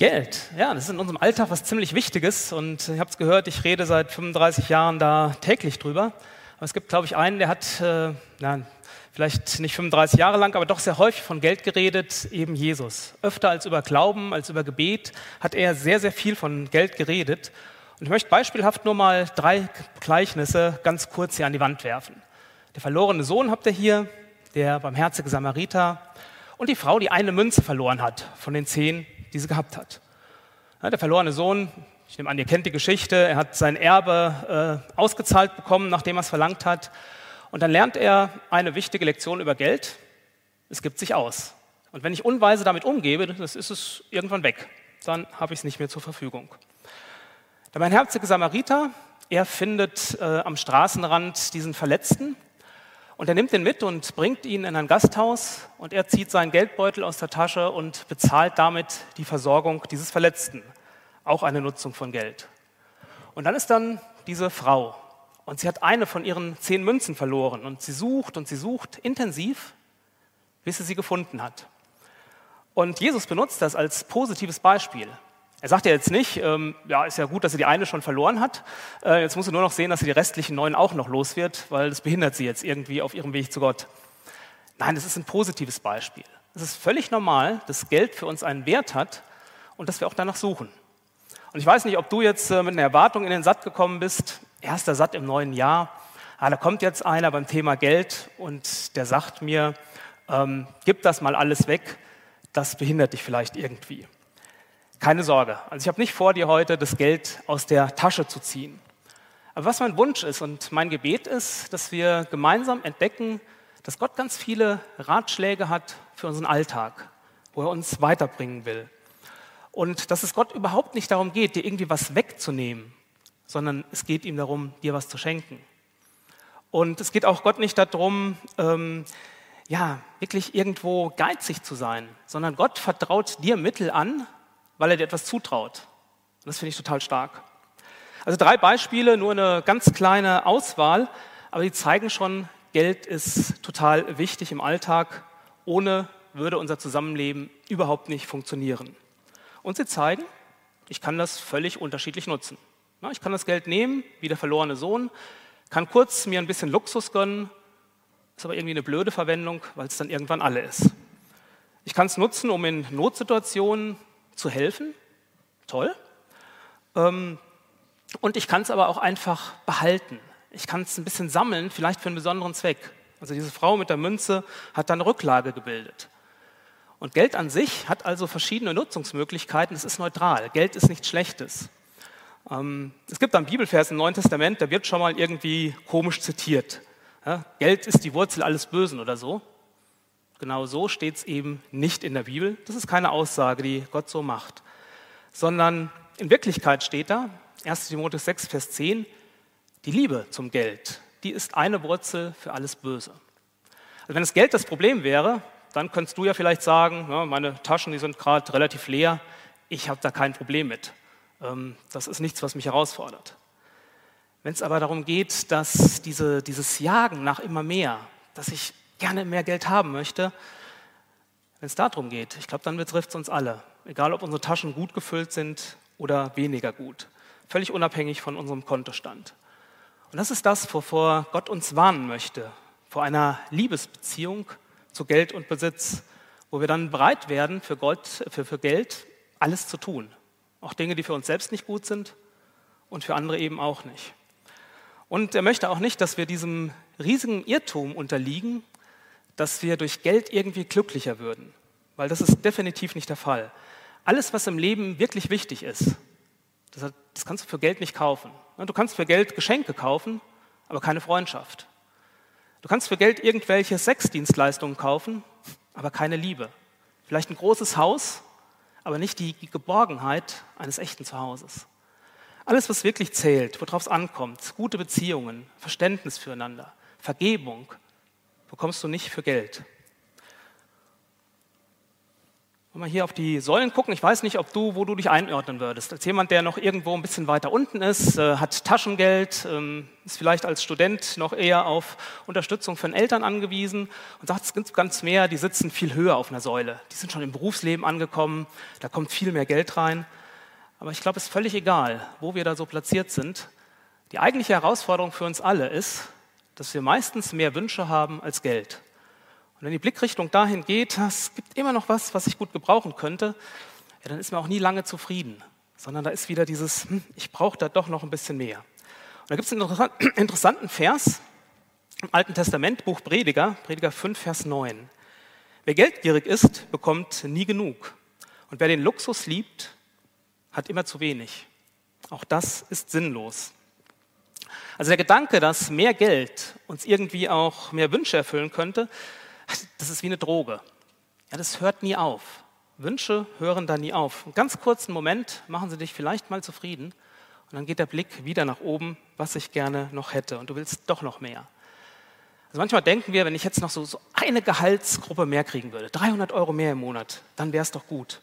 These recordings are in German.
Geld, ja, das ist in unserem Alltag was ziemlich Wichtiges und ich habe es gehört, ich rede seit 35 Jahren da täglich drüber. Aber es gibt, glaube ich, einen, der hat, äh, na, vielleicht nicht 35 Jahre lang, aber doch sehr häufig von Geld geredet, eben Jesus. Öfter als über Glauben, als über Gebet hat er sehr, sehr viel von Geld geredet. Und ich möchte beispielhaft nur mal drei Gleichnisse ganz kurz hier an die Wand werfen. Der verlorene Sohn habt ihr hier, der barmherzige Samariter und die Frau, die eine Münze verloren hat von den zehn, die sie gehabt hat. Ja, der verlorene Sohn, ich nehme an, ihr kennt die Geschichte, er hat sein Erbe äh, ausgezahlt bekommen, nachdem er es verlangt hat. Und dann lernt er eine wichtige Lektion über Geld. Es gibt sich aus. Und wenn ich unweise damit umgebe, dann ist es irgendwann weg. Dann habe ich es nicht mehr zur Verfügung. Der barmherzige Samariter, er findet äh, am Straßenrand diesen Verletzten und er nimmt ihn mit und bringt ihn in ein Gasthaus und er zieht seinen Geldbeutel aus der Tasche und bezahlt damit die Versorgung dieses Verletzten. Auch eine Nutzung von Geld. Und dann ist dann diese Frau und sie hat eine von ihren zehn Münzen verloren und sie sucht und sie sucht intensiv, bis sie sie gefunden hat. Und Jesus benutzt das als positives Beispiel. Er sagt ja jetzt nicht, ähm, ja, ist ja gut, dass sie die eine schon verloren hat. Äh, jetzt muss sie nur noch sehen, dass sie die restlichen neun auch noch los wird, weil das behindert sie jetzt irgendwie auf ihrem Weg zu Gott. Nein, das ist ein positives Beispiel. Es ist völlig normal, dass Geld für uns einen Wert hat und dass wir auch danach suchen. Und ich weiß nicht, ob du jetzt äh, mit einer Erwartung in den Satt gekommen bist, erster Satt im neuen Jahr. Ah, da kommt jetzt einer beim Thema Geld und der sagt mir, ähm, gib das mal alles weg, das behindert dich vielleicht irgendwie. Keine Sorge. Also ich habe nicht vor, dir heute das Geld aus der Tasche zu ziehen. Aber was mein Wunsch ist und mein Gebet ist, dass wir gemeinsam entdecken, dass Gott ganz viele Ratschläge hat für unseren Alltag, wo er uns weiterbringen will. Und dass es Gott überhaupt nicht darum geht, dir irgendwie was wegzunehmen, sondern es geht ihm darum, dir was zu schenken. Und es geht auch Gott nicht darum, ähm, ja, wirklich irgendwo geizig zu sein, sondern Gott vertraut dir Mittel an, weil er dir etwas zutraut. das finde ich total stark. Also drei Beispiele, nur eine ganz kleine Auswahl, aber die zeigen schon, Geld ist total wichtig im Alltag. Ohne würde unser Zusammenleben überhaupt nicht funktionieren. Und sie zeigen, ich kann das völlig unterschiedlich nutzen. Ich kann das Geld nehmen, wie der verlorene Sohn, kann kurz mir ein bisschen Luxus gönnen, ist aber irgendwie eine blöde Verwendung, weil es dann irgendwann alle ist. Ich kann es nutzen, um in Notsituationen zu helfen. Toll. Ähm, und ich kann es aber auch einfach behalten. Ich kann es ein bisschen sammeln, vielleicht für einen besonderen Zweck. Also diese Frau mit der Münze hat dann Rücklage gebildet. Und Geld an sich hat also verschiedene Nutzungsmöglichkeiten. Es ist neutral. Geld ist nichts Schlechtes. Ähm, es gibt einen Bibelvers im Neuen Testament, der wird schon mal irgendwie komisch zitiert. Geld ist die Wurzel alles Bösen oder so. Genau so steht es eben nicht in der Bibel. Das ist keine Aussage, die Gott so macht. Sondern in Wirklichkeit steht da, 1 Timotheus 6, Vers 10, die Liebe zum Geld, die ist eine Wurzel für alles Böse. Also wenn das Geld das Problem wäre, dann könntest du ja vielleicht sagen, meine Taschen, die sind gerade relativ leer, ich habe da kein Problem mit. Ähm, das ist nichts, was mich herausfordert. Wenn es aber darum geht, dass diese, dieses Jagen nach immer mehr, dass ich gerne mehr Geld haben möchte, wenn es darum geht, ich glaube, dann betrifft es uns alle. Egal, ob unsere Taschen gut gefüllt sind oder weniger gut. Völlig unabhängig von unserem Kontostand. Und das ist das, wovor Gott uns warnen möchte. Vor einer Liebesbeziehung zu Geld und Besitz, wo wir dann bereit werden, für, Gott, für, für Geld alles zu tun. Auch Dinge, die für uns selbst nicht gut sind und für andere eben auch nicht. Und er möchte auch nicht, dass wir diesem riesigen Irrtum unterliegen, dass wir durch Geld irgendwie glücklicher würden, weil das ist definitiv nicht der Fall. Alles, was im Leben wirklich wichtig ist, das, das kannst du für Geld nicht kaufen. Du kannst für Geld Geschenke kaufen, aber keine Freundschaft. Du kannst für Geld irgendwelche Sexdienstleistungen kaufen, aber keine Liebe. Vielleicht ein großes Haus, aber nicht die Geborgenheit eines echten Zuhauses. Alles, was wirklich zählt, worauf es ankommt, gute Beziehungen, Verständnis füreinander, Vergebung, bekommst du nicht für Geld. Wenn wir hier auf die Säulen gucken, ich weiß nicht, ob du, wo du dich einordnen würdest. Als jemand, der noch irgendwo ein bisschen weiter unten ist, äh, hat Taschengeld, ähm, ist vielleicht als Student noch eher auf Unterstützung von Eltern angewiesen und sagt, es gibt ganz mehr, die sitzen viel höher auf einer Säule. Die sind schon im Berufsleben angekommen, da kommt viel mehr Geld rein. Aber ich glaube, es ist völlig egal, wo wir da so platziert sind. Die eigentliche Herausforderung für uns alle ist, dass wir meistens mehr Wünsche haben als Geld. Und wenn die Blickrichtung dahin geht, es gibt immer noch was, was ich gut gebrauchen könnte, ja, dann ist man auch nie lange zufrieden, sondern da ist wieder dieses, hm, ich brauche da doch noch ein bisschen mehr. Und da gibt es einen interessanten Vers im Alten Testament, Buch Prediger, Prediger 5, Vers 9. Wer geldgierig ist, bekommt nie genug. Und wer den Luxus liebt, hat immer zu wenig. Auch das ist sinnlos. Also der Gedanke, dass mehr Geld uns irgendwie auch mehr Wünsche erfüllen könnte, das ist wie eine Droge. Ja, das hört nie auf. Wünsche hören da nie auf. Einen ganz kurzen Moment machen sie dich vielleicht mal zufrieden und dann geht der Blick wieder nach oben, was ich gerne noch hätte und du willst doch noch mehr. Also manchmal denken wir, wenn ich jetzt noch so, so eine Gehaltsgruppe mehr kriegen würde, 300 Euro mehr im Monat, dann wäre es doch gut.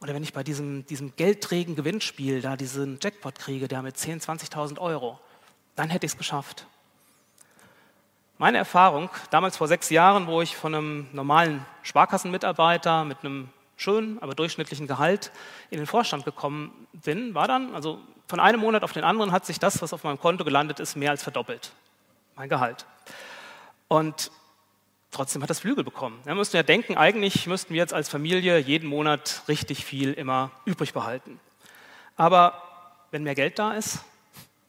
Oder wenn ich bei diesem, diesem geldträgen Gewinnspiel da diesen Jackpot kriege, der mit 10.000, 20.000 Euro, dann hätte ich es geschafft. Meine Erfahrung, damals vor sechs Jahren, wo ich von einem normalen Sparkassenmitarbeiter mit einem schönen, aber durchschnittlichen Gehalt in den Vorstand gekommen bin, war dann, also von einem Monat auf den anderen hat sich das, was auf meinem Konto gelandet ist, mehr als verdoppelt. Mein Gehalt. Und trotzdem hat das Flügel bekommen. Wir müssten ja denken, eigentlich müssten wir jetzt als Familie jeden Monat richtig viel immer übrig behalten. Aber wenn mehr Geld da ist,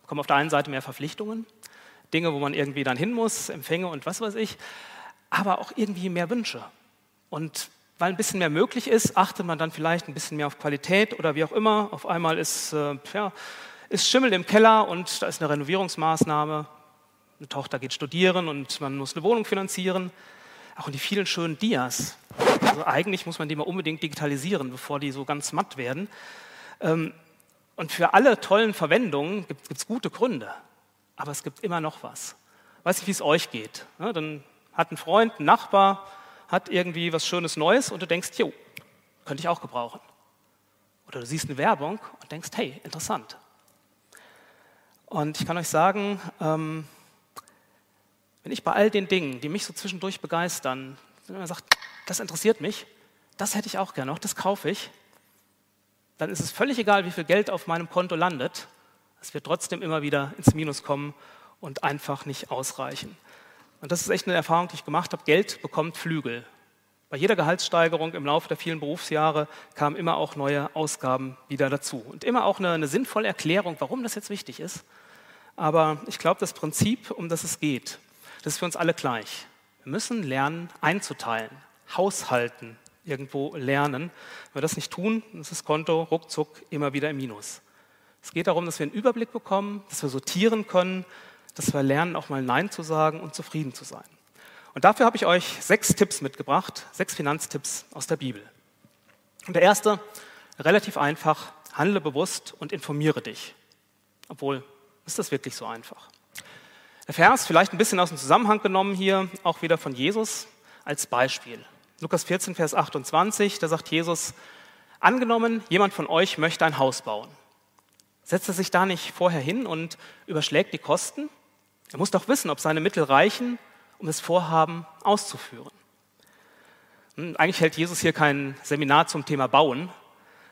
kommen auf der einen Seite mehr Verpflichtungen, Dinge, wo man irgendwie dann hin muss, Empfänge und was weiß ich, aber auch irgendwie mehr Wünsche. Und weil ein bisschen mehr möglich ist, achtet man dann vielleicht ein bisschen mehr auf Qualität oder wie auch immer. Auf einmal ist, äh, ja, ist Schimmel im Keller und da ist eine Renovierungsmaßnahme. Eine Tochter geht studieren und man muss eine Wohnung finanzieren. Auch die vielen schönen Dias. Also eigentlich muss man die mal unbedingt digitalisieren, bevor die so ganz matt werden. Ähm, und für alle tollen Verwendungen gibt es gute Gründe aber es gibt immer noch was. Weiß nicht, wie es euch geht. Ja, dann hat ein Freund, ein Nachbar, hat irgendwie was Schönes Neues und du denkst, jo, könnte ich auch gebrauchen. Oder du siehst eine Werbung und denkst, hey, interessant. Und ich kann euch sagen, ähm, wenn ich bei all den Dingen, die mich so zwischendurch begeistern, wenn man sagt, das interessiert mich, das hätte ich auch gerne noch, das kaufe ich, dann ist es völlig egal, wie viel Geld auf meinem Konto landet. Es wird trotzdem immer wieder ins Minus kommen und einfach nicht ausreichen. Und das ist echt eine Erfahrung, die ich gemacht habe. Geld bekommt Flügel. Bei jeder Gehaltssteigerung im Laufe der vielen Berufsjahre kamen immer auch neue Ausgaben wieder dazu. Und immer auch eine, eine sinnvolle Erklärung, warum das jetzt wichtig ist. Aber ich glaube, das Prinzip, um das es geht, das ist für uns alle gleich. Wir müssen lernen, einzuteilen, haushalten, irgendwo lernen. Wenn wir das nicht tun, ist das Konto ruckzuck immer wieder im Minus. Es geht darum, dass wir einen Überblick bekommen, dass wir sortieren können, dass wir lernen, auch mal Nein zu sagen und zufrieden zu sein. Und dafür habe ich euch sechs Tipps mitgebracht, sechs Finanztipps aus der Bibel. Und der erste, relativ einfach, handle bewusst und informiere dich. Obwohl, ist das wirklich so einfach? Der Vers, vielleicht ein bisschen aus dem Zusammenhang genommen hier, auch wieder von Jesus als Beispiel. Lukas 14, Vers 28, da sagt Jesus, angenommen, jemand von euch möchte ein Haus bauen. Setzt er sich da nicht vorher hin und überschlägt die Kosten? Er muss doch wissen, ob seine Mittel reichen, um das Vorhaben auszuführen. Hm, eigentlich hält Jesus hier kein Seminar zum Thema Bauen,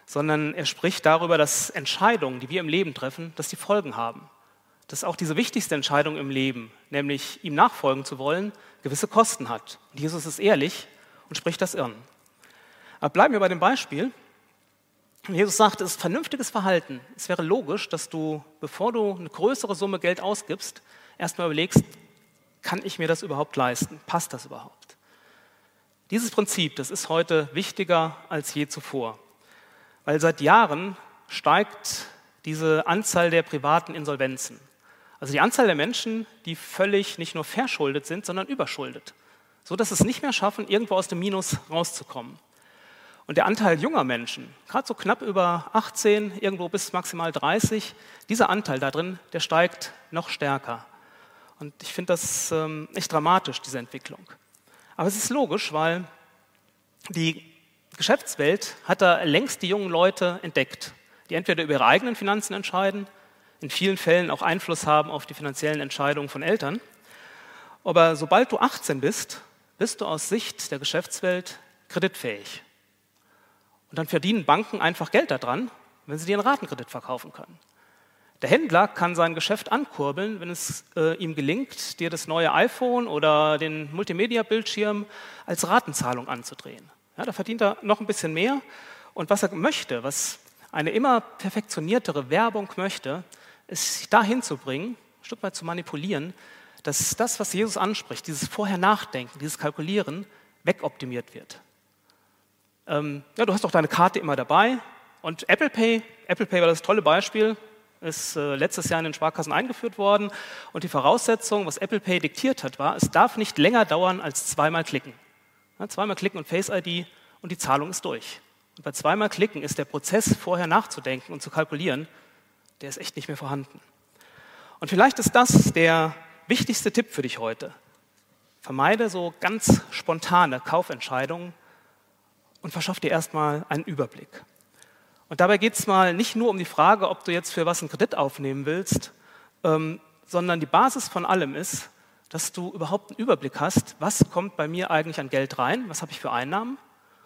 sondern er spricht darüber, dass Entscheidungen, die wir im Leben treffen, dass die Folgen haben. Dass auch diese wichtigste Entscheidung im Leben, nämlich ihm nachfolgen zu wollen, gewisse Kosten hat. Und Jesus ist ehrlich und spricht das Irren. Aber bleiben wir bei dem Beispiel. Jesus sagt, es ist vernünftiges Verhalten. Es wäre logisch, dass du, bevor du eine größere Summe Geld ausgibst, erstmal überlegst, kann ich mir das überhaupt leisten? Passt das überhaupt? Dieses Prinzip, das ist heute wichtiger als je zuvor, weil seit Jahren steigt diese Anzahl der privaten Insolvenzen. Also die Anzahl der Menschen, die völlig nicht nur verschuldet sind, sondern überschuldet, so dass es nicht mehr schaffen, irgendwo aus dem Minus rauszukommen. Und der Anteil junger Menschen, gerade so knapp über 18, irgendwo bis maximal 30, dieser Anteil da drin, der steigt noch stärker. Und ich finde das ähm, echt dramatisch, diese Entwicklung. Aber es ist logisch, weil die Die Geschäftswelt hat da längst die jungen Leute entdeckt, die entweder über ihre eigenen Finanzen entscheiden, in vielen Fällen auch Einfluss haben auf die finanziellen Entscheidungen von Eltern. Aber sobald du 18 bist, bist du aus Sicht der Geschäftswelt kreditfähig. Und dann verdienen Banken einfach Geld daran, wenn sie dir einen Ratenkredit verkaufen können. Der Händler kann sein Geschäft ankurbeln, wenn es äh, ihm gelingt, dir das neue iPhone oder den Multimedia-Bildschirm als Ratenzahlung anzudrehen. Ja, da verdient er noch ein bisschen mehr. Und was er möchte, was eine immer perfektioniertere Werbung möchte, ist sich dahin zu bringen, ein Stück weit zu manipulieren, dass das, was Jesus anspricht, dieses Vorher-Nachdenken, dieses Kalkulieren, wegoptimiert wird. Ähm, ja, du hast doch deine Karte immer dabei. Und Apple Pay, Apple Pay war das tolle Beispiel, ist äh, letztes Jahr in den Sparkassen eingeführt worden. Und die Voraussetzung, was Apple Pay diktiert hat, war, es darf nicht länger dauern als zweimal klicken. Ja, zweimal klicken und Face ID und die Zahlung ist durch. Und bei zweimal klicken ist der Prozess, vorher nachzudenken und zu kalkulieren, der ist echt nicht mehr vorhanden. Und vielleicht ist das der wichtigste Tipp für dich heute. Vermeide so ganz spontane Kaufentscheidungen und verschaff dir erstmal einen Überblick. Und dabei geht es mal nicht nur um die Frage, ob du jetzt für was einen Kredit aufnehmen willst, ähm, sondern die Basis von allem ist, dass du überhaupt einen Überblick hast, was kommt bei mir eigentlich an Geld rein, was habe ich für Einnahmen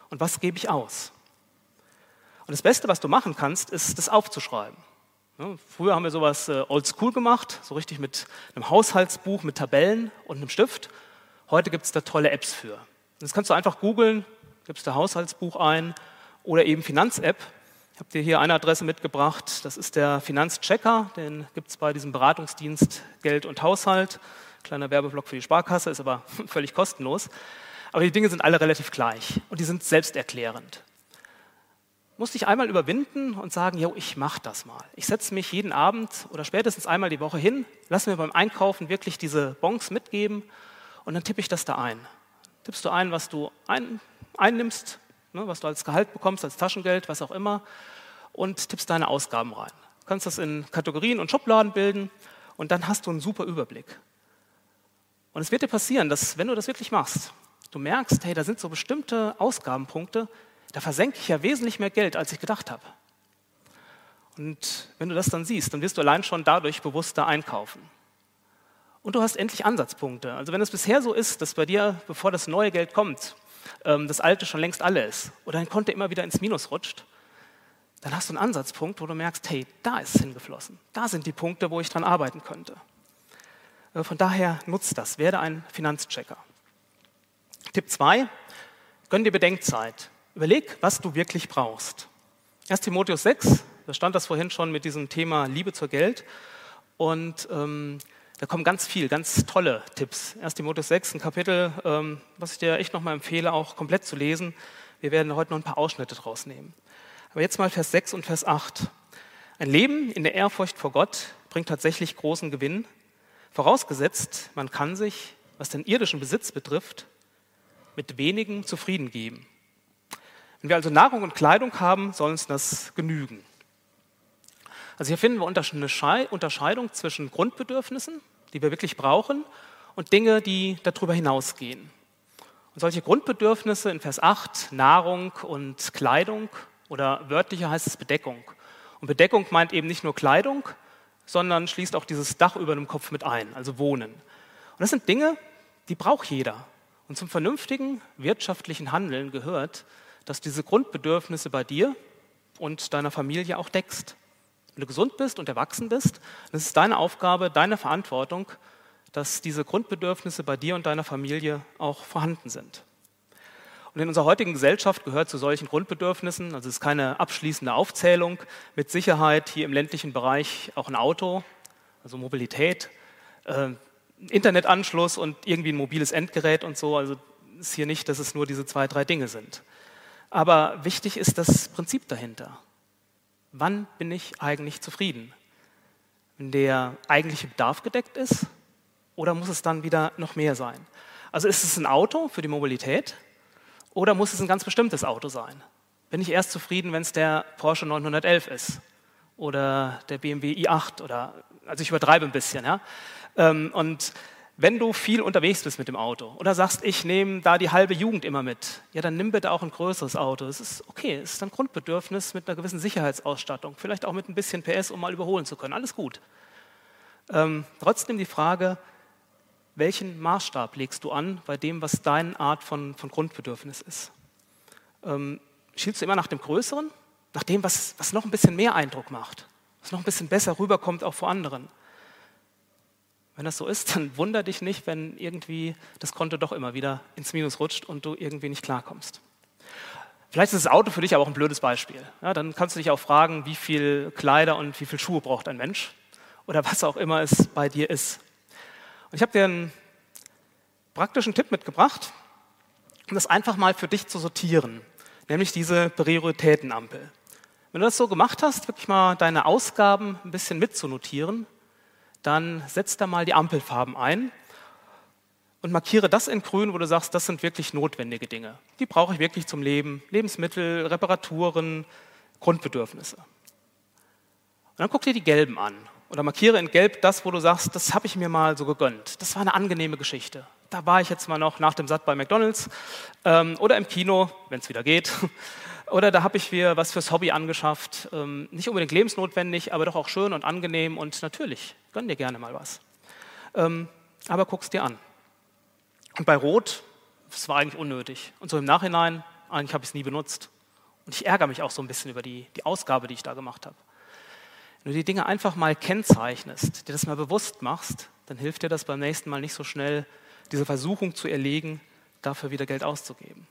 und was gebe ich aus. Und das Beste, was du machen kannst, ist, das aufzuschreiben. Ja, früher haben wir sowas äh, oldschool gemacht, so richtig mit einem Haushaltsbuch, mit Tabellen und einem Stift. Heute gibt es da tolle Apps für. Das kannst du einfach googeln, gibst da Haushaltsbuch ein oder eben Finanz-App ich habe dir hier eine Adresse mitgebracht. Das ist der Finanzchecker. Den gibt es bei diesem Beratungsdienst Geld und Haushalt. Kleiner Werbeblock für die Sparkasse, ist aber völlig kostenlos. Aber die Dinge sind alle relativ gleich und die sind selbsterklärend. Musste ich einmal überwinden und sagen, jo, ich mache das mal. Ich setze mich jeden Abend oder spätestens einmal die Woche hin, lasse mir beim Einkaufen wirklich diese Bons mitgeben und dann tippe ich das da ein. Tippst du ein, was du ein, einnimmst, ne, was du als Gehalt bekommst, als Taschengeld, was auch immer, und tippst deine Ausgaben rein. Du kannst das in Kategorien und Schubladen bilden und dann hast du einen super Überblick. Und es wird dir passieren, dass wenn du das wirklich machst, du merkst, hey, da sind so bestimmte Ausgabenpunkte, da versenke ich ja wesentlich mehr Geld, als ich gedacht habe. Und wenn du das dann siehst, dann wirst du allein schon dadurch bewusster einkaufen. Und du hast endlich Ansatzpunkte. Also wenn es bisher so ist, dass bei dir, bevor das neue Geld kommt, ähm, das alte schon längst alle ist oder dein Konto immer wieder ins Minus rutscht, dann hast du einen Ansatzpunkt, wo du merkst, hey, da ist es hingeflossen. Da sind die Punkte, wo ich dran arbeiten könnte. Äh, von daher nutzt das, werde ein Finanzchecker. Tipp 2, gönn dir Bedenkzeit. Überleg, was du wirklich brauchst. 1 Timotheus 6, da stand das vorhin schon mit diesem Thema Liebe zur Geld. Und ähm, da kommen ganz viel, ganz tolle Tipps. 1 Timotheus 6, ein Kapitel, ähm, was ich dir echt nochmal empfehle, auch komplett zu lesen. Wir werden heute noch ein paar Ausschnitte draus nehmen. Aber jetzt mal Vers 6 und Vers 8. Ein Leben in der Ehrfurcht vor Gott bringt tatsächlich großen Gewinn, vorausgesetzt, man kann sich, was den irdischen Besitz betrifft, mit wenigem zufrieden geben. Wenn wir also Nahrung und Kleidung haben, soll uns das genügen. Also hier finden wir eine Unterscheidung zwischen Grundbedürfnissen, die wir wirklich brauchen, und Dinge, die darüber hinausgehen. Und solche Grundbedürfnisse in Vers 8, Nahrung und Kleidung oder wörtlicher heißt es Bedeckung. Und Bedeckung meint eben nicht nur Kleidung, sondern schließt auch dieses Dach über dem Kopf mit ein, also Wohnen. Und das sind Dinge, die braucht jeder. Und zum vernünftigen wirtschaftlichen Handeln gehört, dass diese Grundbedürfnisse bei dir und deiner Familie auch deckst. Wenn du gesund bist und erwachsen bist, dann ist es deine Aufgabe, deine Verantwortung, dass diese Grundbedürfnisse bei dir und deiner Familie auch vorhanden sind. Und in unserer heutigen Gesellschaft gehört zu solchen Grundbedürfnissen, also es ist keine abschließende Aufzählung, mit Sicherheit hier im ländlichen Bereich auch ein Auto, also Mobilität, äh, Internetanschluss und irgendwie ein mobiles Endgerät und so. Also ist hier nicht, dass es nur diese zwei, drei Dinge sind. Aber wichtig ist das Prinzip dahinter. Wann bin ich eigentlich zufrieden? Wenn der eigentliche Bedarf gedeckt ist oder muss es dann wieder noch mehr sein? Also ist es ein Auto für die Mobilität oder muss es ein ganz bestimmtes Auto sein? Bin ich erst zufrieden, wenn es der Porsche 911 ist oder der BMW i8 oder, also ich übertreibe ein bisschen, ja. Ähm, und wenn du viel unterwegs bist mit dem Auto oder sagst, ich nehme da die halbe Jugend immer mit, ja, dann nimm bitte auch ein größeres Auto. Es ist okay, es ist ein Grundbedürfnis mit einer gewissen Sicherheitsausstattung, vielleicht auch mit ein bisschen PS, um mal überholen zu können. Alles gut. Ähm, trotzdem die Frage, welchen Maßstab legst du an bei dem, was deine Art von, von Grundbedürfnis ist? Ähm, schielst du immer nach dem Größeren, nach dem, was, was noch ein bisschen mehr Eindruck macht, was noch ein bisschen besser rüberkommt auch vor anderen? Wenn das so ist, dann wunder dich nicht, wenn irgendwie das Konto doch immer wieder ins Minus rutscht und du irgendwie nicht klarkommst. Vielleicht ist das Auto für dich aber auch ein blödes Beispiel. Ja, dann kannst du dich auch fragen, wie viel Kleider und wie viel Schuhe braucht ein Mensch oder was auch immer es bei dir ist. Und ich habe dir einen praktischen Tipp mitgebracht, um das einfach mal für dich zu sortieren, nämlich diese Prioritätenampel. Wenn du das so gemacht hast, wirklich mal deine Ausgaben ein bisschen mitzunotieren, dann setz da mal die Ampelfarben ein und markiere das in grün, wo du sagst, das sind wirklich notwendige Dinge. Die brauche ich wirklich zum Leben. Lebensmittel, Reparaturen, Grundbedürfnisse. Und dann guck dir die gelben an oder markiere in gelb das, wo du sagst, das habe ich mir mal so gegönnt. Das war eine angenehme Geschichte. Da war ich jetzt mal noch nach dem Satt bei McDonald's ähm, oder im Kino, wenn es wieder geht. Oder da habe ich mir was fürs Hobby angeschafft. Ähm, nicht unbedingt lebensnotwendig, aber doch auch schön und angenehm und natürlich, gönn dir gerne mal was. Ähm, aber guck's dir an. Und bei Rot, das war eigentlich unnötig. Und so im Nachhinein, eigentlich habe ich es nie benutzt. Und ich ärgere mich auch so ein bisschen über die, die Ausgabe, die ich da gemacht habe. Wenn du die Dinge einfach mal kennzeichnest, dir das mal bewusst machst, dann hilft dir das beim nächsten Mal nicht so schnell, diese Versuchung zu erlegen, dafür wieder Geld auszugeben.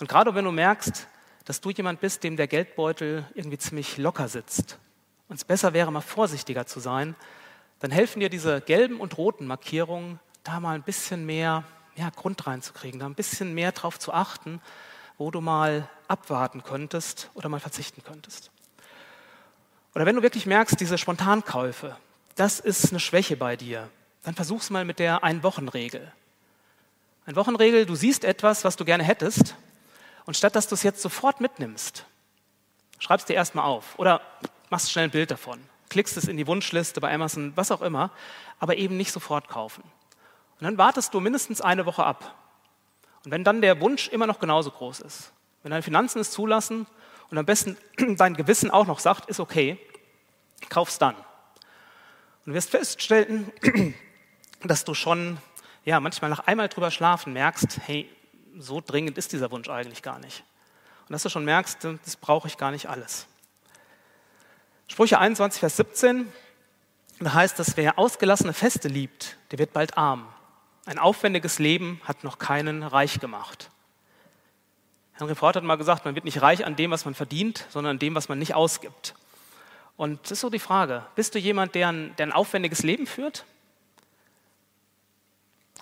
Und gerade wenn du merkst, dass du jemand bist, dem der Geldbeutel irgendwie ziemlich locker sitzt und es besser wäre, mal vorsichtiger zu sein, dann helfen dir diese gelben und roten Markierungen, da mal ein bisschen mehr ja, Grund reinzukriegen, da ein bisschen mehr drauf zu achten, wo du mal abwarten könntest oder mal verzichten könntest. Oder wenn du wirklich merkst, diese Spontankäufe, das ist eine Schwäche bei dir, dann versuch's mal mit der Ein-Wochen-Regel. Ein-Wochen-Regel, du siehst etwas, was du gerne hättest und statt dass du es jetzt sofort mitnimmst, schreibst dir erstmal auf oder machst schnell ein Bild davon, klickst es in die Wunschliste bei Amazon, was auch immer, aber eben nicht sofort kaufen. Und dann wartest du mindestens eine Woche ab. Und wenn dann der Wunsch immer noch genauso groß ist, wenn deine Finanzen es zulassen und am besten dein Gewissen auch noch sagt, ist okay, kaufst dann. Und du wirst feststellen, dass du schon ja, manchmal nach einmal drüber schlafen merkst, hey, so dringend ist dieser Wunsch eigentlich gar nicht. Und dass du schon merkst, das brauche ich gar nicht alles. Sprüche 21, Vers 17, da heißt es, wer ausgelassene Feste liebt, der wird bald arm. Ein aufwendiges Leben hat noch keinen reich gemacht. Henry Ford hat mal gesagt, man wird nicht reich an dem, was man verdient, sondern an dem, was man nicht ausgibt. Und das ist so die Frage, bist du jemand, der ein, der ein aufwendiges Leben führt?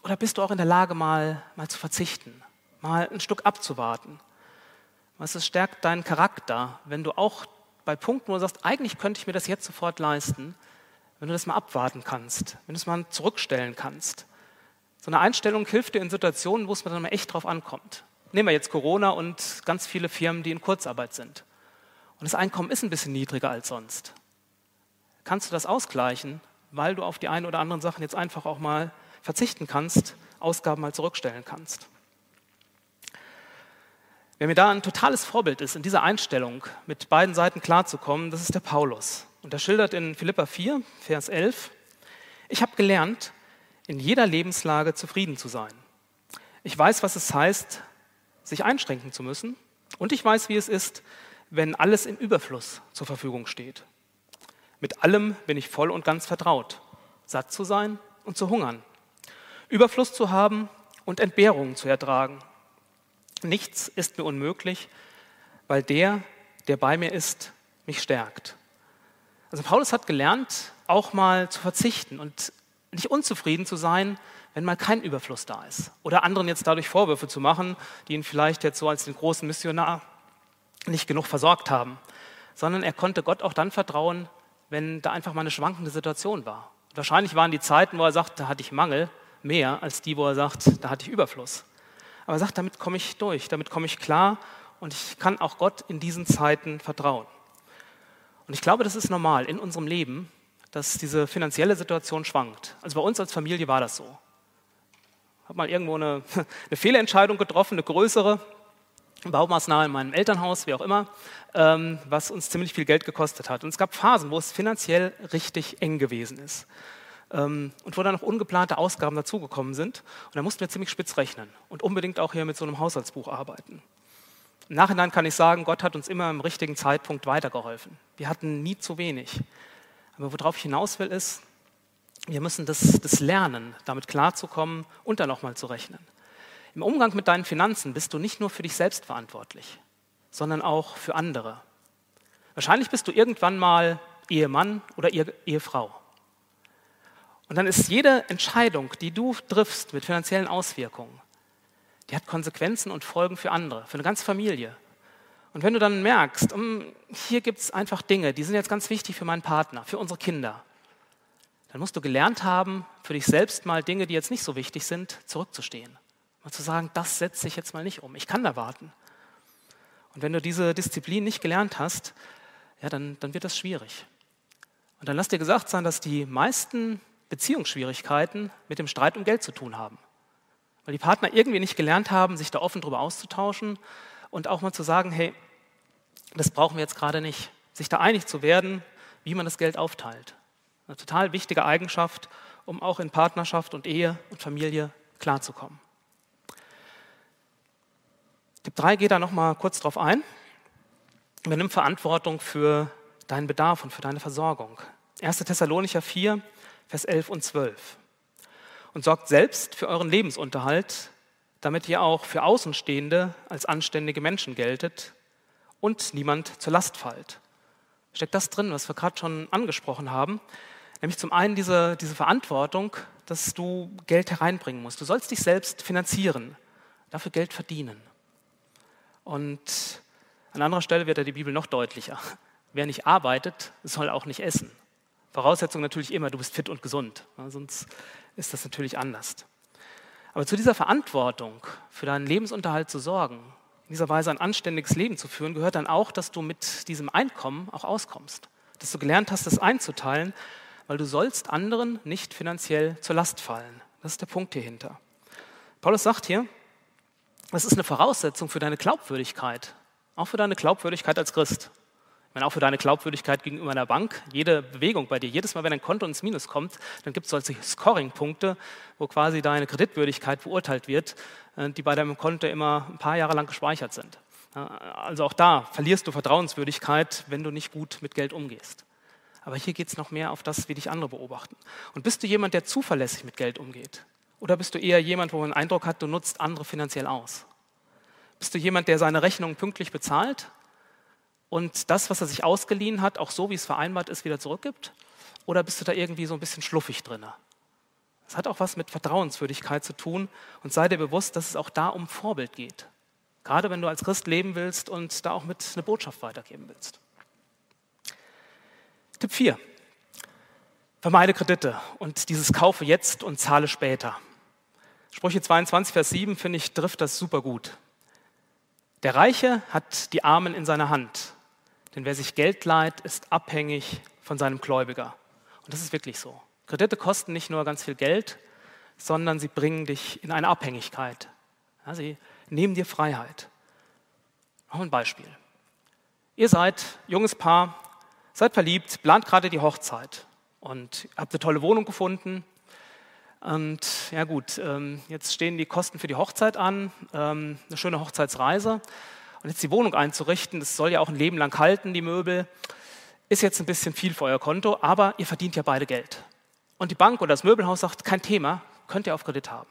Oder bist du auch in der Lage, mal, mal zu verzichten, mal ein Stück abzuwarten. es stärkt deinen Charakter, wenn du auch bei Punkten, wo du sagst, eigentlich könnte ich mir das jetzt sofort leisten, wenn du das mal abwarten kannst, wenn du es mal zurückstellen kannst. So eine Einstellung hilft dir in Situationen, wo es mir dann mal echt drauf ankommt. Nehmen wir jetzt Corona und ganz viele Firmen, die in Kurzarbeit sind. Und das Einkommen ist ein bisschen niedriger als sonst. Kannst du das ausgleichen, weil du auf die einen oder anderen Sachen jetzt einfach auch mal verzichten kannst, Ausgaben mal zurückstellen kannst? Wer mir da ein totales Vorbild ist, in dieser Einstellung mit beiden Seiten klarzukommen, das ist der Paulus. Und er schildert in Philippa 4, Vers 11, ich habe gelernt, in jeder Lebenslage zufrieden zu sein. Ich weiß, was es heißt, sich einschränken zu müssen. Und ich weiß, wie es ist, wenn alles im Überfluss zur Verfügung steht. Mit allem bin ich voll und ganz vertraut, satt zu sein und zu hungern, Überfluss zu haben und Entbehrungen zu ertragen Nichts ist mir unmöglich, weil der, der bei mir ist, mich stärkt. Also Paulus hat gelernt, auch mal zu verzichten und nicht unzufrieden zu sein, wenn mal kein Überfluss da ist. Oder anderen jetzt dadurch Vorwürfe zu machen, die ihn vielleicht jetzt so als den großen Missionar nicht genug versorgt haben. Sondern er konnte Gott auch dann vertrauen, wenn da einfach mal eine schwankende Situation war. wahrscheinlich waren die Zeiten, wo er sagt, da hatte ich Mangel, mehr als die, wo er sagt, da hatte ich Überfluss aber sagt, damit komme ich durch, damit komme ich klar und ich kann auch Gott in diesen Zeiten vertrauen. Und ich glaube, das ist normal in unserem Leben, dass diese finanzielle Situation schwankt. Also bei uns als Familie war das so. Habe mal irgendwo eine, eine Fehlentscheidung getroffen, eine größere, Baumaßnahme in meinem Elternhaus, wie auch immer, ähm, was uns ziemlich viel Geld gekostet hat. Und es gab Phasen, wo es finanziell richtig eng gewesen ist. Ähm, und wo dann noch ungeplante Ausgaben dazugekommen sind. Und da mussten wir ziemlich spitz rechnen und unbedingt auch hier mit so einem Haushaltsbuch arbeiten. Im Nachhinein kann ich sagen, Gott hat uns immer im richtigen Zeitpunkt weitergeholfen. Wir hatten nie zu wenig. Aber worauf ich hinaus will, ist, wir müssen das, das lernen, damit klarzukommen und dann nochmal zu rechnen. Im Umgang mit deinen Finanzen bist du nicht nur für dich selbst verantwortlich, sondern auch für andere. Wahrscheinlich bist du irgendwann mal Ehemann oder Ehefrau. Und dann ist jede Entscheidung, die du triffst mit finanziellen Auswirkungen, die hat Konsequenzen und Folgen für andere, für eine ganze Familie. Und wenn du dann merkst, um, hier gibt es einfach Dinge, die sind jetzt ganz wichtig für meinen Partner, für unsere Kinder, dann musst du gelernt haben, für dich selbst mal Dinge, die jetzt nicht so wichtig sind, zurückzustehen. Mal zu sagen, das setze ich jetzt mal nicht um. Ich kann da warten. Und wenn du diese Disziplin nicht gelernt hast, ja, dann, dann wird das schwierig. Und dann lass dir gesagt sein, dass die meisten Beziehungsschwierigkeiten mit dem Streit um Geld zu tun haben. Weil die Partner irgendwie nicht gelernt haben, sich da offen drüber auszutauschen und auch mal zu sagen, hey, das brauchen wir jetzt gerade nicht. Sich da einig zu werden, wie man das Geld aufteilt. Eine total wichtige Eigenschaft, um auch in Partnerschaft und Ehe und Familie klarzukommen. Tipp 3 geht da nochmal kurz drauf ein. Übernimm Verantwortung für deinen Bedarf und für deine Versorgung. 1. Thessalonicher 4, Vers 11 und 12. Und sorgt selbst für euren Lebensunterhalt, damit ihr auch für Außenstehende als anständige Menschen geltet und niemand zur Last fallt. Steckt das drin, was wir gerade schon angesprochen haben? Nämlich zum einen diese, diese Verantwortung, dass du Geld hereinbringen musst. Du sollst dich selbst finanzieren, dafür Geld verdienen. Und an anderer Stelle wird ja die Bibel noch deutlicher. Wer nicht arbeitet, soll auch nicht essen. Voraussetzung natürlich immer, du bist fit und gesund. Sonst ist das natürlich anders. Aber zu dieser Verantwortung, für deinen Lebensunterhalt zu sorgen, in dieser Weise ein anständiges Leben zu führen, gehört dann auch, dass du mit diesem Einkommen auch auskommst. Dass du gelernt hast, das einzuteilen, weil du sollst anderen nicht finanziell zur Last fallen. Das ist der Punkt hierhinter. Paulus sagt hier, das ist eine Voraussetzung für deine Glaubwürdigkeit, auch für deine Glaubwürdigkeit als Christ. Ich meine, auch für deine Glaubwürdigkeit gegenüber einer Bank. Jede Bewegung bei dir, jedes Mal, wenn ein Konto ins Minus kommt, dann gibt es solche Scoring-Punkte, wo quasi deine Kreditwürdigkeit beurteilt wird, äh, die bei deinem Konto immer ein paar Jahre lang gespeichert sind. Also auch da verlierst du Vertrauenswürdigkeit, wenn du nicht gut mit Geld umgehst. Aber hier geht es noch mehr auf das, wie dich andere beobachten. Und bist du jemand, der zuverlässig mit Geld umgeht? Oder bist du eher jemand, wo man den Eindruck hat, du nutzt andere finanziell aus? Bist du jemand, der seine Rechnungen pünktlich bezahlt und das, was er sich ausgeliehen hat, auch so, wie es vereinbart ist, wieder zurückgibt? Oder bist du da irgendwie so ein bisschen schluffig drin? Das hat auch was mit Vertrauenswürdigkeit zu tun und sei dir bewusst, dass es auch da um Vorbild geht. Gerade wenn du als Christ leben willst und da auch mit eine Botschaft weitergeben willst. Tipp 4. Vermeide Kredite und dieses Kaufe jetzt und zahle später. Sprüche 22, Vers 7, finde ich, trifft das super gut. Der Reiche hat die Armen in seiner Hand, denn wer sich Geld leiht, ist abhängig von seinem Gläubiger. Und das ist wirklich so. Kredite kosten nicht nur ganz viel Geld, sondern sie bringen dich in eine Abhängigkeit. Ja, sie nehmen dir Freiheit. Noch ein Beispiel. Ihr seid junges Paar, seid verliebt, plant gerade die Hochzeit und habt eine tolle Wohnung gefunden, und ja gut, ähm, jetzt stehen die Kosten für die Hochzeit an, ähm, eine schöne Hochzeitsreise. Und jetzt die Wohnung einzurichten, das soll ja auch ein Leben lang halten, die Möbel, ist jetzt ein bisschen viel für euer Konto, aber ihr verdient ja beide Geld. Und die Bank oder das Möbelhaus sagt, kein Thema, könnt ihr auf Kredit haben.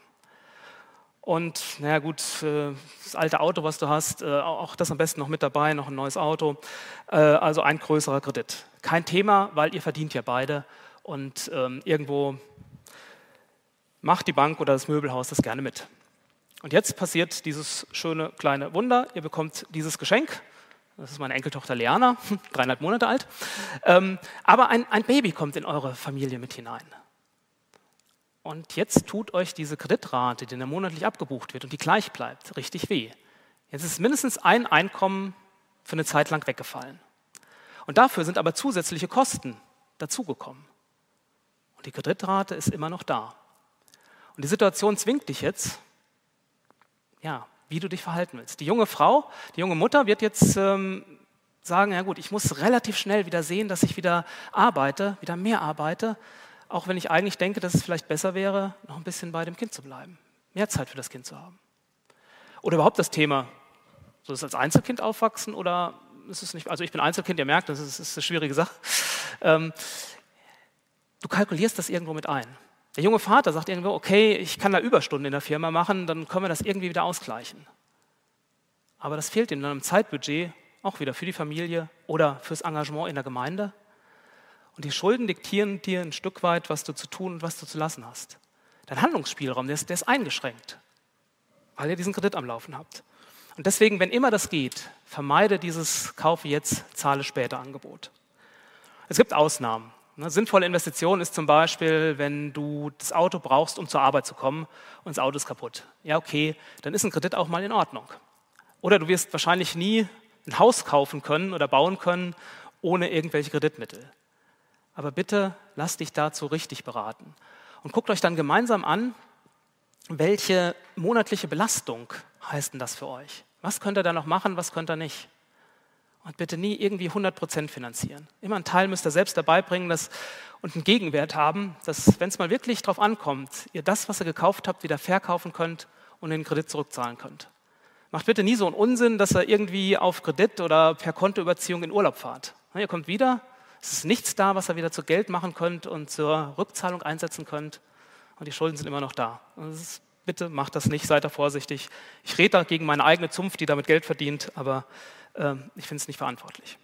Und naja gut, äh, das alte Auto, was du hast, äh, auch das am besten noch mit dabei, noch ein neues Auto, äh, also ein größerer Kredit. Kein Thema, weil ihr verdient ja beide und ähm, irgendwo macht die Bank oder das Möbelhaus das gerne mit. Und jetzt passiert dieses schöne kleine Wunder. Ihr bekommt dieses Geschenk. Das ist meine Enkeltochter Leana, dreieinhalb Monate alt. Ähm, aber ein, ein Baby kommt in eure Familie mit hinein. Und jetzt tut euch diese Kreditrate, die dann monatlich abgebucht wird und die gleich bleibt, richtig weh. Jetzt ist mindestens ein Einkommen für eine Zeit lang weggefallen. Und dafür sind aber zusätzliche Kosten dazugekommen. Und die Kreditrate ist immer noch da. Und die Situation zwingt dich jetzt, ja, wie du dich verhalten willst. Die junge Frau, die junge Mutter wird jetzt ähm, sagen, ja gut, ich muss relativ schnell wieder sehen, dass ich wieder arbeite, wieder mehr arbeite, auch wenn ich eigentlich denke, dass es vielleicht besser wäre, noch ein bisschen bei dem Kind zu bleiben, mehr Zeit für das Kind zu haben. Oder überhaupt das Thema, soll es als Einzelkind aufwachsen oder ist es nicht, also ich bin Einzelkind, ihr merkt, das ist, ist eine schwierige Sache. Ähm, du kalkulierst das irgendwo mit ein. Der junge Vater sagt irgendwo, okay, ich kann da Überstunden in der Firma machen, dann können wir das irgendwie wieder ausgleichen. Aber das fehlt in einem Zeitbudget, auch wieder für die Familie oder fürs Engagement in der Gemeinde. Und die Schulden diktieren dir ein Stück weit, was du zu tun und was du zu lassen hast. Dein Handlungsspielraum, der ist, der ist eingeschränkt, weil ihr diesen Kredit am Laufen habt. Und deswegen, wenn immer das geht, vermeide dieses Kaufe jetzt, zahle später Angebot. Es gibt Ausnahmen. Eine sinnvolle Investition ist zum Beispiel, wenn du das Auto brauchst, um zur Arbeit zu kommen und das Auto ist kaputt. Ja, okay, dann ist ein Kredit auch mal in Ordnung. Oder du wirst wahrscheinlich nie ein Haus kaufen können oder bauen können ohne irgendwelche Kreditmittel. Aber bitte lasst dich dazu richtig beraten und guckt euch dann gemeinsam an, welche monatliche Belastung heißt denn das für euch? Was könnt ihr da noch machen, was könnt ihr nicht? Und bitte nie irgendwie 100% finanzieren. Immer einen Teil müsst ihr selbst dabei bringen dass, und einen Gegenwert haben, dass, wenn es mal wirklich darauf ankommt, ihr das, was ihr gekauft habt, wieder verkaufen könnt und den Kredit zurückzahlen könnt. Macht bitte nie so einen Unsinn, dass ihr irgendwie auf Kredit oder per Kontoüberziehung in Urlaub fahrt. Ihr kommt wieder, es ist nichts da, was ihr wieder zu Geld machen könnt und zur Rückzahlung einsetzen könnt und die Schulden sind immer noch da. Ist, bitte macht das nicht, seid da vorsichtig. Ich rede da gegen meine eigene Zunft, die damit Geld verdient, aber ich finde es nicht verantwortlich.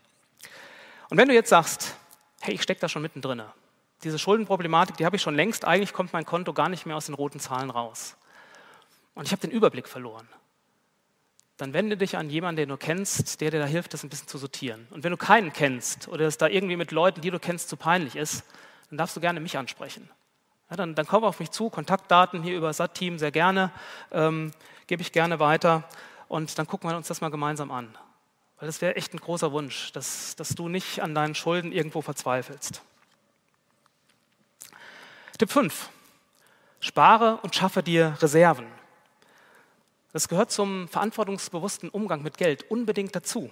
Und wenn du jetzt sagst, hey, ich stecke da schon mittendrin, diese Schuldenproblematik, die habe ich schon längst, eigentlich kommt mein Konto gar nicht mehr aus den roten Zahlen raus. Und ich habe den Überblick verloren. Dann wende dich an jemanden, den du kennst, der dir da hilft, das ein bisschen zu sortieren. Und wenn du keinen kennst oder es da irgendwie mit Leuten, die du kennst, zu peinlich ist, dann darfst du gerne mich ansprechen. Ja, dann, dann komm auf mich zu, Kontaktdaten hier über SAT-Team sehr gerne, ähm, gebe ich gerne weiter und dann gucken wir uns das mal gemeinsam an. Weil das wäre echt ein großer Wunsch, dass, dass du nicht an deinen Schulden irgendwo verzweifelst. Tipp 5. Spare und schaffe dir Reserven. Das gehört zum verantwortungsbewussten Umgang mit Geld unbedingt dazu.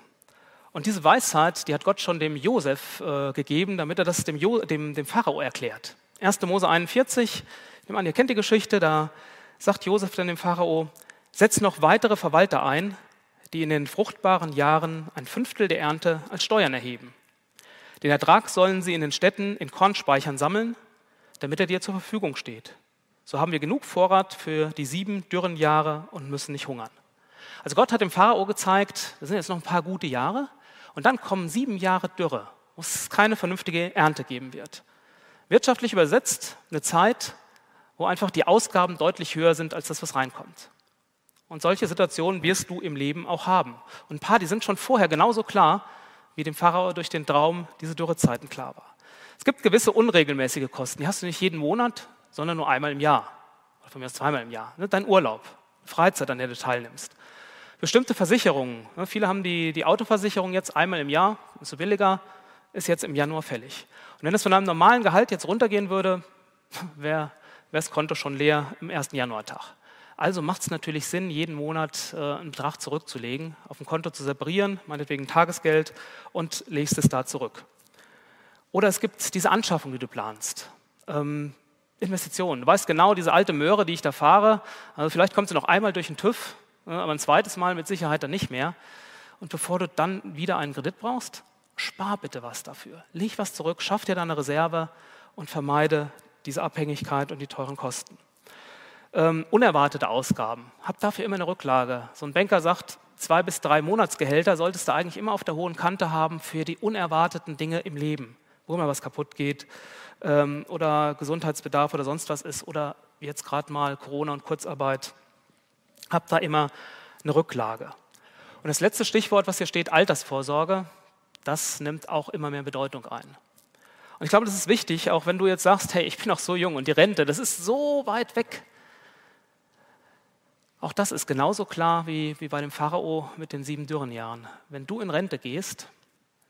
Und diese Weisheit, die hat Gott schon dem Josef äh, gegeben, damit er das dem, jo dem, dem Pharao erklärt. 1. Mose 41, ich nehme an, ihr kennt die Geschichte, da sagt Josef dann dem Pharao, setz noch weitere Verwalter ein, die in den fruchtbaren Jahren ein Fünftel der Ernte als Steuern erheben. Den Ertrag sollen sie in den Städten in Kornspeichern sammeln, damit er dir zur Verfügung steht. So haben wir genug Vorrat für die sieben dürren Jahre und müssen nicht hungern. Also Gott hat dem Pharao gezeigt, das sind jetzt noch ein paar gute Jahre, und dann kommen sieben Jahre Dürre, wo es keine vernünftige Ernte geben wird. Wirtschaftlich übersetzt eine Zeit, wo einfach die Ausgaben deutlich höher sind als das, was reinkommt. Und solche Situationen wirst du im Leben auch haben. Und ein paar, die sind schon vorher genauso klar, wie dem Pharao durch den Traum diese Dürrezeiten klar war. Es gibt gewisse unregelmäßige Kosten, die hast du nicht jeden Monat, sondern nur einmal im Jahr. Oder von mir aus zweimal im Jahr. Ne, dein Urlaub, Freizeit, an der du teilnimmst. Bestimmte Versicherungen. Ne, viele haben die, die Autoversicherung jetzt einmal im Jahr, ist so billiger, ist jetzt im Januar fällig. Und wenn es von einem normalen Gehalt jetzt runtergehen würde, wäre das Konto schon leer im ersten Januartag. Also macht es natürlich Sinn, jeden Monat äh, einen Betrag zurückzulegen, auf dem Konto zu separieren, meinetwegen Tagesgeld und legst es da zurück. Oder es gibt diese Anschaffung, die du planst. Ähm, Investitionen. Du weißt genau, diese alte Möhre, die ich da fahre, also vielleicht kommt sie noch einmal durch den TÜV, äh, aber ein zweites Mal mit Sicherheit dann nicht mehr. Und bevor du dann wieder einen Kredit brauchst, spar bitte was dafür. Leg was zurück, schaff dir deine Reserve und vermeide diese Abhängigkeit und die teuren Kosten ähm, unerwartete Ausgaben. Hab dafür immer eine Rücklage. So ein Banker sagt, zwei bis drei Monatsgehälter solltest du eigentlich immer auf der hohen Kante haben für die unerwarteten Dinge im Leben, wo immer was kaputt geht ähm, oder Gesundheitsbedarf oder sonst was ist oder jetzt gerade mal Corona und Kurzarbeit. Hab da immer eine Rücklage. Und das letzte Stichwort, was hier steht, Altersvorsorge, das nimmt auch immer mehr Bedeutung ein. Und ich glaube, das ist wichtig, auch wenn du jetzt sagst, hey, ich bin noch so jung und die Rente, das ist so weit weg. Auch das ist genauso klar wie, wie bei dem Pharao mit den sieben Dürrenjahren. Wenn du in Rente gehst,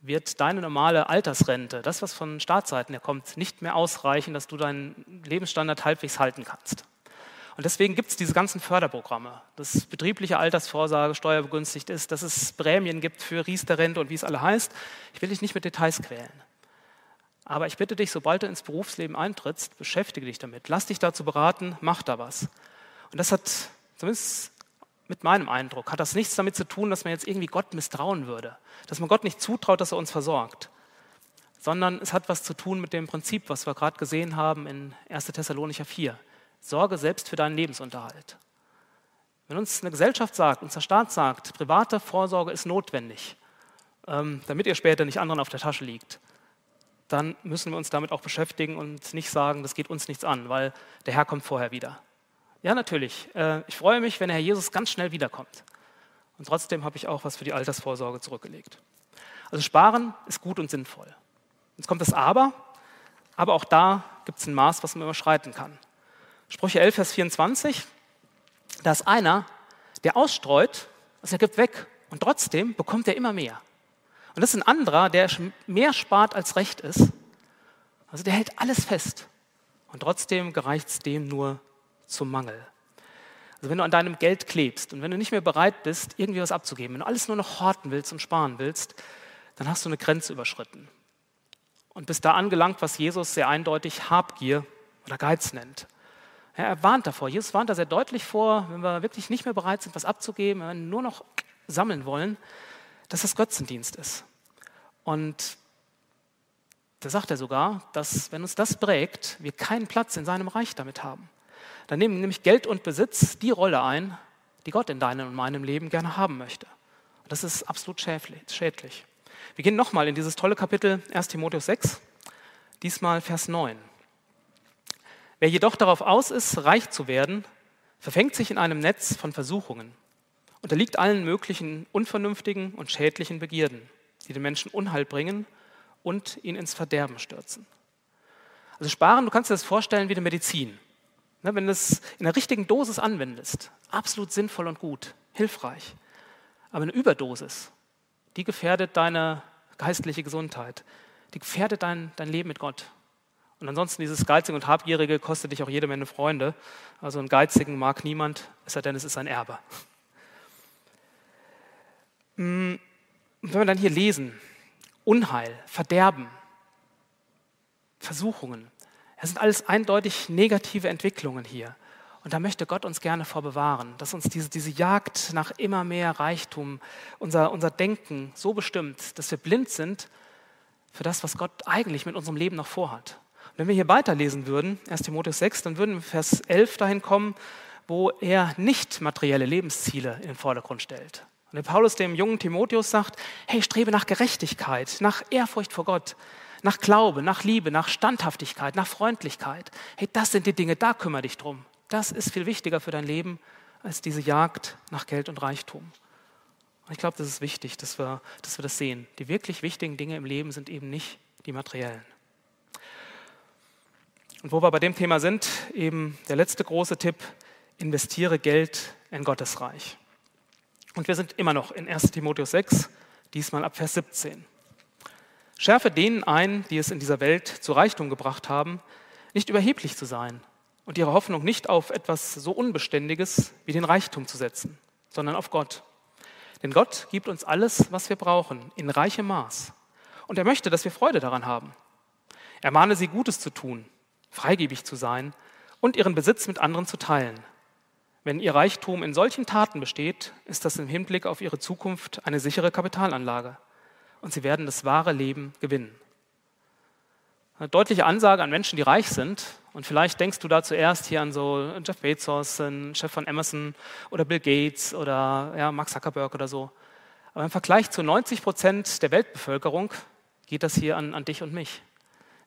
wird deine normale Altersrente, das, was von Startseiten her kommt, nicht mehr ausreichen, dass du deinen Lebensstandard halbwegs halten kannst. Und deswegen gibt es diese ganzen Förderprogramme, dass betriebliche Altersvorsorge steuerbegünstigt ist, dass es Prämien gibt für Riester-Rente und wie es alle heißt. Ich will dich nicht mit Details quälen. Aber ich bitte dich, sobald du ins Berufsleben eintrittst, beschäftige dich damit. Lass dich dazu beraten, mach da was. Und das hat, zumindest mit meinem Eindruck, hat das nichts damit zu tun, dass man jetzt irgendwie Gott misstrauen würde. Dass man Gott nicht zutraut, dass er uns versorgt. Sondern es hat was zu tun mit dem Prinzip, was wir gerade gesehen haben in 1. Thessalonicher 4. Sorge selbst für deinen Lebensunterhalt. Wenn uns eine Gesellschaft sagt, unser Staat sagt, private Vorsorge ist notwendig, ähm, damit ihr später nicht anderen auf der Tasche liegt, dann müssen wir uns damit auch beschäftigen und nicht sagen, das geht uns nichts an, weil der Herr kommt vorher wieder. Ja, natürlich. Äh, ich freue mich, wenn Herr Jesus ganz schnell wiederkommt. Und trotzdem habe ich auch was für die Altersvorsorge zurückgelegt. Also sparen ist gut und sinnvoll. Jetzt kommt das Aber, aber auch da gibt es ein Maß, was man überschreiten kann. Sprüche 11, Vers 24, da ist einer, der ausstreut, also er gibt weg und trotzdem bekommt er immer mehr. Und das ist ein anderer, der mehr spart als recht ist. Also der hält alles fest und trotzdem gereicht es dem nur zum Mangel. Also wenn du an deinem Geld klebst und wenn du nicht mehr bereit bist, irgendwie was abzugeben, wenn du alles nur noch horten willst und sparen willst, dann hast du eine Grenze überschritten. Und bist da angelangt, was Jesus sehr eindeutig Habgier oder Geiz nennt. Er warnt davor. Jesus warnt da sehr deutlich vor, wenn wir wirklich nicht mehr bereit sind, was abzugeben, wenn wir nur noch sammeln wollen, dass das Götzendienst ist. Und da sagt er sogar, dass wenn uns das prägt, wir keinen Platz in seinem Reich damit haben. Dann nehmen nämlich Geld und Besitz die Rolle ein, die Gott in deinem und meinem Leben gerne haben möchte. Und das ist absolut schädlich. Wir gehen nochmal in dieses tolle Kapitel 1 Timotheus 6, diesmal Vers 9. Wer jedoch darauf aus ist, reich zu werden, verfängt sich in einem Netz von Versuchungen, unterliegt allen möglichen unvernünftigen und schädlichen Begierden, die den Menschen Unheil bringen und ihn ins Verderben stürzen. Also sparen, du kannst dir das vorstellen wie eine Medizin. Ne, wenn du es in der richtigen Dosis anwendest, absolut sinnvoll und gut, hilfreich. Aber eine Überdosis, die gefährdet deine geistliche Gesundheit, die gefährdet dein, dein Leben mit Gott. Und ansonsten dieses Geizige und Habgierige kostet dich auch jede Menge Freunde. Also einen Geizigen mag niemand, es sei denn, es ist ein Erbe. Hm, wenn wir dann hier lesen, Unheil, Verderben, Versuchungen, es sind alles eindeutig negative Entwicklungen hier. Und da möchte Gott uns gerne vorbewahren, dass uns diese, diese Jagd nach immer mehr Reichtum, unser, unser Denken so bestimmt, dass wir blind sind für das, was Gott eigentlich mit unserem Leben noch vorhat. Und wenn wir hier weiterlesen würden, 1 Timotheus 6, dann würden wir Vers 11 dahin kommen, wo er nicht materielle Lebensziele in den Vordergrund stellt. Und der Paulus dem jungen Timotheus sagt, hey, strebe nach Gerechtigkeit, nach Ehrfurcht vor Gott, nach Glaube, nach Liebe, nach Standhaftigkeit, nach Freundlichkeit. Hey, das sind die Dinge, da kümmere dich drum. Das ist viel wichtiger für dein Leben als diese Jagd nach Geld und Reichtum. Und ich glaube, das ist wichtig, dass wir, dass wir das sehen. Die wirklich wichtigen Dinge im Leben sind eben nicht die materiellen. Und wo wir bei dem Thema sind, eben der letzte große Tipp, investiere Geld in Gottes Reich. Und wir sind immer noch in 1 Timotheus 6, diesmal ab Vers 17. Schärfe denen ein, die es in dieser Welt zu Reichtum gebracht haben, nicht überheblich zu sein und ihre Hoffnung nicht auf etwas so Unbeständiges wie den Reichtum zu setzen, sondern auf Gott. Denn Gott gibt uns alles, was wir brauchen, in reichem Maß. Und er möchte, dass wir Freude daran haben. Er mahne sie, Gutes zu tun, freigebig zu sein und ihren Besitz mit anderen zu teilen. Wenn ihr Reichtum in solchen Taten besteht, ist das im Hinblick auf ihre Zukunft eine sichere Kapitalanlage und sie werden das wahre Leben gewinnen. Eine deutliche Ansage an Menschen, die reich sind. Und vielleicht denkst du da zuerst hier an so Jeff Bezos, einen Chef von Amazon oder Bill Gates oder ja, Mark Zuckerberg oder so. Aber im Vergleich zu 90 Prozent der Weltbevölkerung geht das hier an, an dich und mich.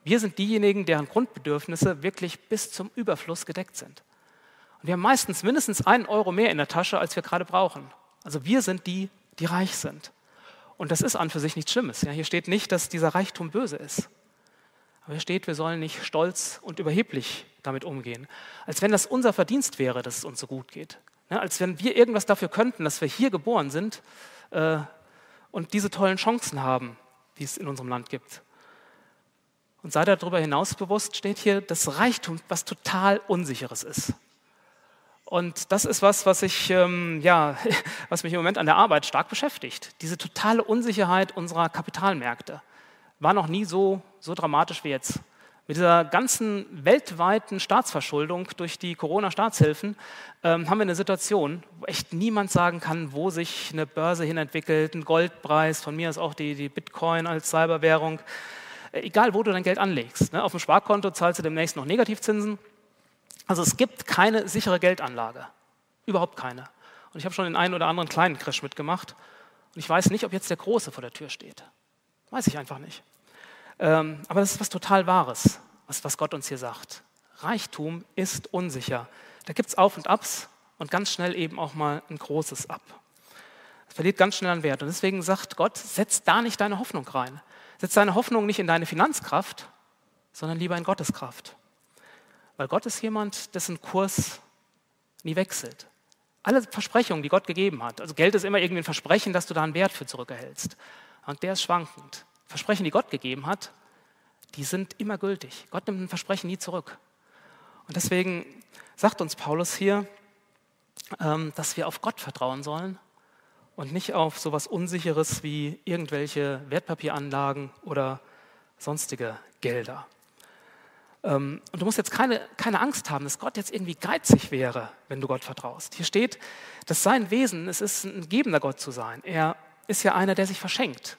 Wir sind diejenigen, deren Grundbedürfnisse wirklich bis zum Überfluss gedeckt sind. Und wir haben meistens mindestens einen Euro mehr in der Tasche, als wir gerade brauchen. Also wir sind die, die reich sind. Und das ist an für sich nichts Schlimmes. Ja, hier steht nicht, dass dieser Reichtum böse ist. Aber hier steht, wir sollen nicht stolz und überheblich damit umgehen. Als wenn das unser Verdienst wäre, dass es uns so gut geht. Ja, als wenn wir irgendwas dafür könnten, dass wir hier geboren sind äh, und diese tollen Chancen haben, die es in unserem Land gibt. Und sei darüber hinaus bewusst, steht hier, dass Reichtum was total Unsicheres ist. Und das ist was, was, ich, ähm, ja, was mich im Moment an der Arbeit stark beschäftigt. Diese totale Unsicherheit unserer Kapitalmärkte war noch nie so, so dramatisch wie jetzt. Mit dieser ganzen weltweiten Staatsverschuldung durch die Corona-Staatshilfen ähm, haben wir eine Situation, wo echt niemand sagen kann, wo sich eine Börse hin entwickelt, ein Goldpreis, von mir ist auch die, die Bitcoin als Cyberwährung. Äh, egal, wo du dein Geld anlegst. Ne? Auf dem Sparkonto zahlst du demnächst noch Negativzinsen. Also es gibt keine sichere Geldanlage. Überhaupt keine. Und ich habe schon den einen oder anderen kleinen Crash mitgemacht. Und ich weiß nicht, ob jetzt der große vor der Tür steht. Weiß ich einfach nicht. Ähm, aber das ist was total Wahres, was, was Gott uns hier sagt. Reichtum ist unsicher. Da gibt es Auf und Abs und ganz schnell eben auch mal ein großes Ab. Es verliert ganz schnell an Wert. Und deswegen sagt Gott, setz da nicht deine Hoffnung rein. Setz deine Hoffnung nicht in deine Finanzkraft, sondern lieber in Gottes Kraft. Weil Gott ist jemand, dessen Kurs nie wechselt. Alle Versprechungen, die Gott gegeben hat, also Geld ist immer irgendwie ein Versprechen, dass du da einen Wert für zurückerhältst. Und der ist schwankend. Versprechen, die Gott gegeben hat, die sind immer gültig. Gott nimmt ein Versprechen nie zurück. Und deswegen sagt uns Paulus hier, ähm, dass wir auf Gott vertrauen sollen und nicht auf so etwas Unsicheres wie irgendwelche Wertpapieranlagen oder sonstige Gelder. Ähm, und du musst jetzt keine, keine Angst haben, dass Gott jetzt irgendwie geizig wäre, wenn du Gott vertraust. Hier steht, dass sein Wesen, es ist ein gebender Gott zu sein. Er ist ja einer, der sich verschenkt.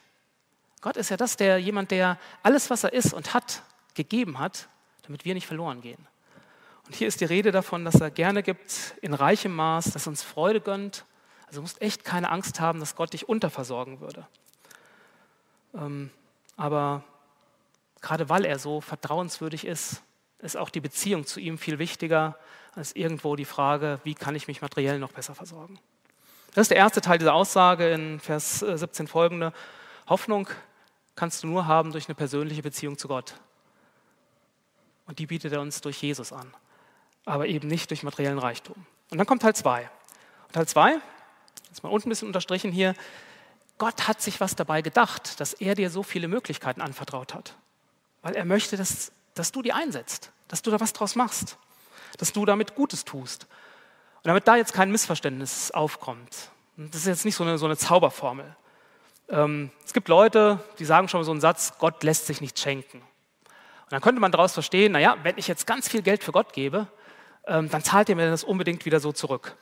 Gott ist ja das, der jemand, der alles, was er ist und hat, gegeben hat, damit wir nicht verloren gehen. Und hier ist die Rede davon, dass er gerne gibt in reichem Maß, dass er uns Freude gönnt. Also du musst echt keine Angst haben, dass Gott dich unterversorgen würde. Ähm, aber gerade weil er so vertrauenswürdig ist, ist auch die Beziehung zu ihm viel wichtiger als irgendwo die Frage, wie kann ich mich materiell noch besser versorgen. Das ist der erste Teil dieser Aussage in Vers 17 folgende. Hoffnung kannst du nur haben durch eine persönliche Beziehung zu Gott. Und die bietet er uns durch Jesus an, aber eben nicht durch materiellen Reichtum. Und dann kommt Teil 2. Teil 2, jetzt mal unten ein bisschen unterstrichen hier, Gott hat sich was dabei gedacht, dass er dir so viele Möglichkeiten anvertraut hat. Weil er möchte, dass, dass du die einsetzt, dass du da was draus machst, dass du damit Gutes tust. Und damit da jetzt kein Missverständnis aufkommt, das ist jetzt nicht so eine, so eine Zauberformel. Ähm, es gibt Leute, die sagen schon mal so einen Satz, Gott lässt sich nichts schenken. Und dann könnte man daraus verstehen, naja, wenn ich jetzt ganz viel Geld für Gott gebe, ähm, dann zahlt er mir das unbedingt wieder so zurück.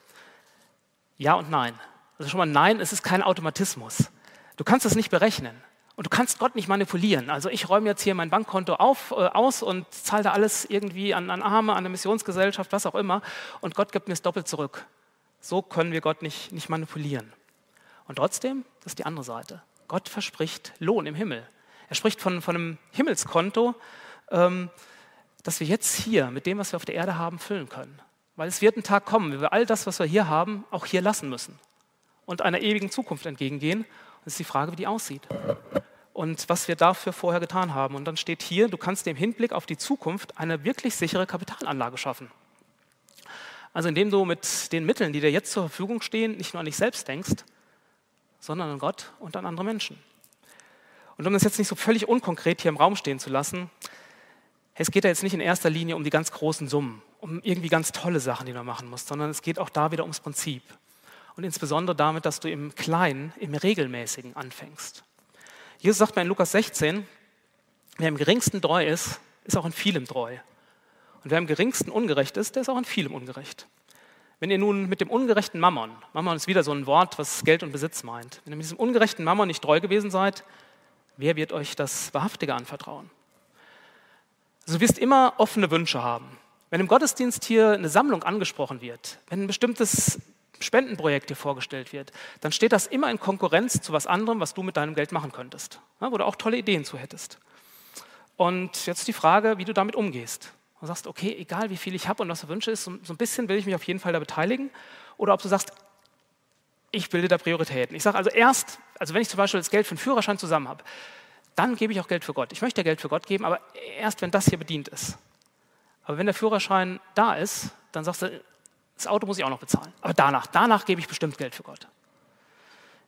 Ja und nein. Also schon mal nein, es ist kein Automatismus. Du kannst es nicht berechnen. Und du kannst Gott nicht manipulieren. Also ich räume jetzt hier mein Bankkonto auf, äh, aus und zahle da alles irgendwie an, an Arme, an eine Missionsgesellschaft, was auch immer. Und Gott gibt mir es doppelt zurück. So können wir Gott nicht, nicht manipulieren. Und trotzdem, das ist die andere Seite. Gott verspricht Lohn im Himmel. Er spricht von, von einem Himmelskonto, ähm, das wir jetzt hier mit dem, was wir auf der Erde haben, füllen können. Weil es wird ein Tag kommen, wo wir all das, was wir hier haben, auch hier lassen müssen und einer ewigen Zukunft entgegengehen. Es ist die Frage, wie die aussieht und was wir dafür vorher getan haben. Und dann steht hier, du kannst im Hinblick auf die Zukunft eine wirklich sichere Kapitalanlage schaffen. Also indem du mit den Mitteln, die dir jetzt zur Verfügung stehen, nicht nur an dich selbst denkst, sondern an Gott und an andere Menschen. Und um das jetzt nicht so völlig unkonkret hier im Raum stehen zu lassen, es geht da jetzt nicht in erster Linie um die ganz großen Summen, um irgendwie ganz tolle Sachen, die du machen musst, sondern es geht auch da wieder ums Prinzip. Und insbesondere damit, dass du im Kleinen, im Regelmäßigen anfängst. Jesus sagt mir in Lukas 16, wer im geringsten treu ist, ist auch in vielem treu. Und wer im geringsten ungerecht ist, der ist auch in vielem ungerecht. Wenn ihr nun mit dem ungerechten Mammon, Mammon ist wieder so ein Wort, was Geld und Besitz meint, wenn ihr mit diesem ungerechten Mammon nicht treu gewesen seid, wer wird euch das Wahrhaftige anvertrauen? Also du wirst immer offene Wünsche haben. Wenn im Gottesdienst hier eine Sammlung angesprochen wird, wenn ein bestimmtes Spendenprojekt dir vorgestellt wird, dann steht das immer in Konkurrenz zu was anderem, was du mit deinem Geld machen könntest, wo du auch tolle Ideen zu hättest. Und jetzt die Frage, wie du damit umgehst und sagst, okay, egal wie viel ich habe und was du wünsche ist, so, so, ein bisschen will ich mich auf jeden Fall da beteiligen. Oder ob du sagst, ich bilde da Prioritäten. Ich sage also erst, also wenn ich zum Beispiel das Geld für einen Führerschein zusammen habe, dann gebe ich auch Geld für Gott. Ich möchte ja Geld für Gott geben, aber erst wenn das hier bedient ist. Aber wenn der Führerschein da ist, dann sagst du, das Auto muss ich auch noch bezahlen. Aber danach, danach gebe ich bestimmt Geld für Gott.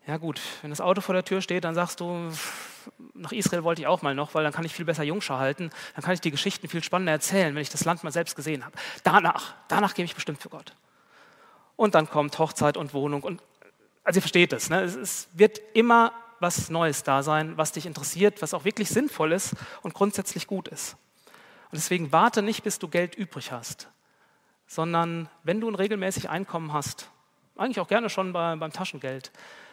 Ja gut, wenn das Auto vor der Tür steht, dann sagst du, nach Israel wollte ich auch mal noch, weil dann kann ich viel besser Jungschar halten, dann kann ich die Geschichten viel spannender erzählen, wenn ich das Land mal selbst gesehen habe. Danach, danach gebe ich bestimmt für Gott. und dann kommt Hochzeit und Wohnung. Und, also ihr versteht es, ne? es, es wird immer was Neues da sein, was dich interessiert, was auch wirklich sinnvoll ist und grundsätzlich gut ist. Und deswegen warte nicht, bis du Geld übrig hast, sondern wenn du ein regelmäßig Einkommen hast, eigentlich auch gerne schon bei, beim Taschengeld,